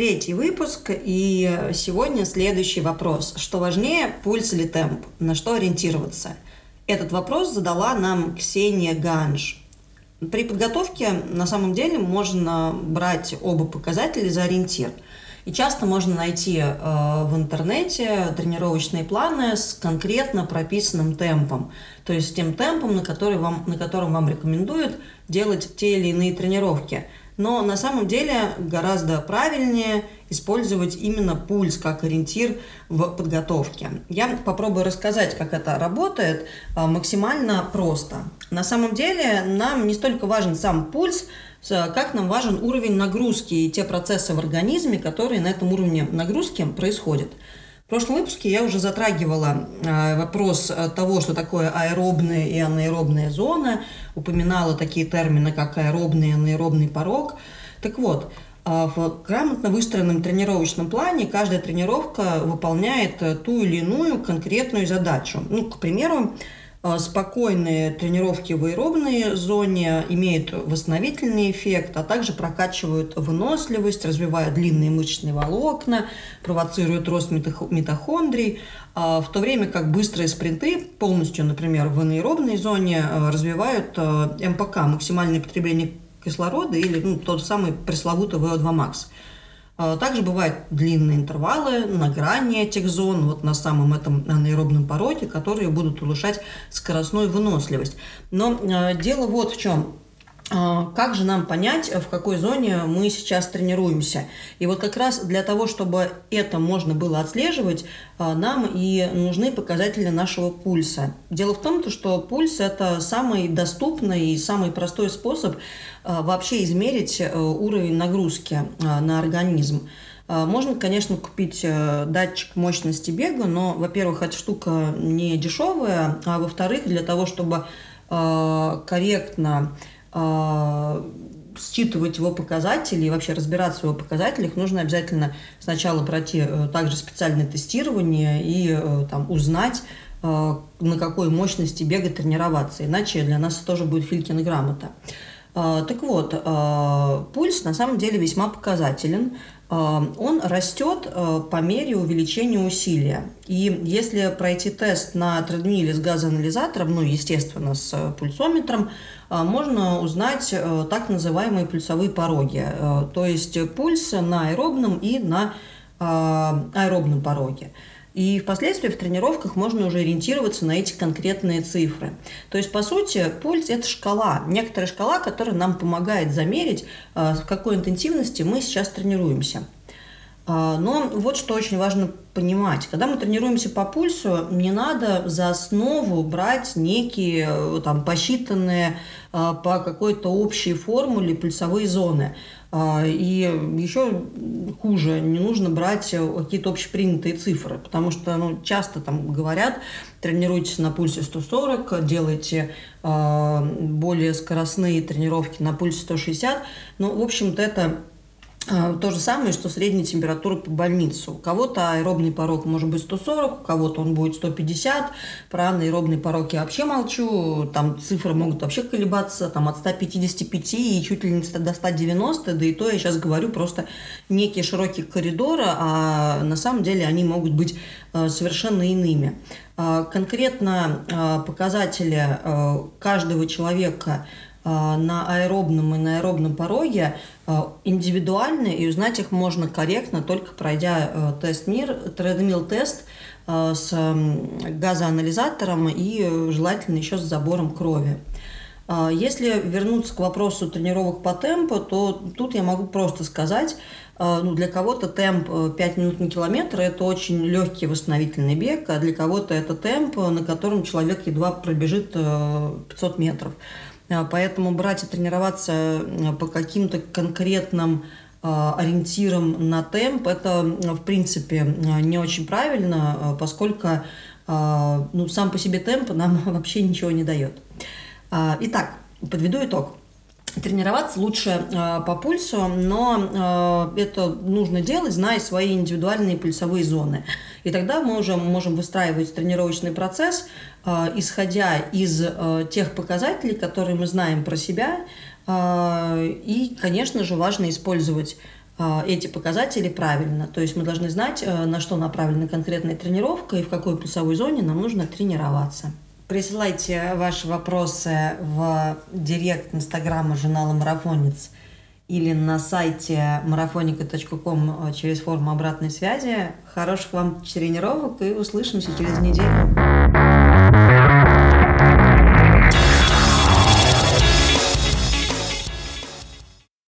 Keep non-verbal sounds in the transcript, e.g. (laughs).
Третий выпуск, и сегодня следующий вопрос. Что важнее, пульс или темп? На что ориентироваться? Этот вопрос задала нам Ксения Ганж. При подготовке на самом деле можно брать оба показателя за ориентир – и часто можно найти э, в интернете тренировочные планы с конкретно прописанным темпом. То есть тем темпом, на, который вам, на котором вам рекомендуют делать те или иные тренировки. Но на самом деле гораздо правильнее использовать именно пульс как ориентир в подготовке. Я попробую рассказать, как это работает э, максимально просто. На самом деле нам не столько важен сам пульс, как нам важен уровень нагрузки и те процессы в организме, которые на этом уровне нагрузки происходят. В прошлом выпуске я уже затрагивала э, вопрос того, что такое аэробная и анаэробная зона, упоминала такие термины, как аэробный и анаэробный порог. Так вот, э, в грамотно выстроенном тренировочном плане каждая тренировка выполняет э, ту или иную конкретную задачу. Ну, к примеру, а, спокойные тренировки в аэробной зоне имеют восстановительный эффект, а также прокачивают выносливость, развивают длинные мышечные волокна, провоцируют рост митохондрий, а, в то время как быстрые спринты полностью, например, в анаэробной зоне а, развивают МПК, максимальное потребление кислорода или ну, тот самый пресловутый VO2 max. А, также бывают длинные интервалы на грани этих зон, вот на самом этом анаэробном пороге, которые будут улучшать скоростную выносливость. Но а, дело вот в чем. А, как же нам понять, в какой зоне мы сейчас тренируемся? И вот как раз для того, чтобы это можно было отслеживать, а, нам и нужны показатели нашего пульса. Дело в том, что пульс – это самый доступный и самый простой способ а, вообще измерить э, уровень нагрузки на организм. Можно, конечно, купить э, датчик мощности бега, но, во-первых, эта штука не дешевая, а во-вторых, для того, чтобы корректно считывать его показатели и вообще разбираться в его показателях, нужно обязательно сначала пройти э, также специальное тестирование и э, там, узнать, э, на какой мощности бега тренироваться. Иначе для нас тоже будет Филькина грамота. А, так вот, а, пульс на самом деле весьма показателен. Он растет по мере увеличения усилия. И если пройти тест на тредмиле с газоанализатором, ну, естественно, с пульсометром, а, можно узнать э, так называемые пульсовые пороги, э, то есть пульс на аэробном и на аэробном пороге. И впоследствии в тренировках можно уже ориентироваться на эти конкретные цифры. То есть, по сути, пульс – это шкала, некоторая шкала, которая нам помогает замерить, э, в какой интенсивности мы сейчас тренируемся. А, но вот что очень важно понимать. Когда мы тренируемся по пульсу, не надо за основу брать некие э, там, посчитанные а, по какой-то общей формуле пульсовые зоны. А, и еще хуже, не нужно брать какие-то общепринятые цифры, потому что ну, часто там говорят, тренируйтесь на пульсе 140, делайте более скоростные тренировки на пульсе 160. Ну, в общем-то, это то же самое, что средняя температура по больнице. У кого-то аэробный порог может быть 140, у кого-то он будет 150. Про анаэробный порог я вообще молчу. Там цифры могут вообще колебаться там, от 155 и чуть ли не до 190. Да и то я сейчас говорю просто некие широкие коридоры, а на самом деле они могут быть а, совершенно иными. А, конкретно показатели каждого человека на аэробном и на аэробном пороге а, индивидуальны, и узнать их можно корректно, только пройдя э, тест МИР, тредмил-тест э, с газоанализатором и желательно еще с забором крови. Если вернуться к вопросу тренировок по темпу, то тут я могу просто сказать, ну, для кого-то темп 5 э, минут на километр – это очень легкий восстановительный бег, а для кого-то это темп, на котором человек едва пробежит 500 метров. Поэтому брать и тренироваться по каким-то конкретным ориентирам на темп, это, в принципе, не очень правильно, поскольку ну, сам по себе темп нам (laughs) вообще ничего не дает. Итак, подведу итог. Тренироваться лучше э, по пульсу, но э, это нужно делать, зная свои индивидуальные пульсовые зоны. И тогда мы уже можем выстраивать тренировочный процесс, э, исходя из э, тех показателей, которые мы знаем про себя. Э, и, конечно же, важно использовать э, эти показатели правильно. То есть мы должны знать, э, на что направлена конкретная тренировка и в какой пульсовой зоне нам нужно тренироваться. Присылайте ваши вопросы в директ инстаграма журнала «Марафонец» или на сайте marafonica.com через форму обратной связи. Хороших вам тренировок и услышимся через неделю.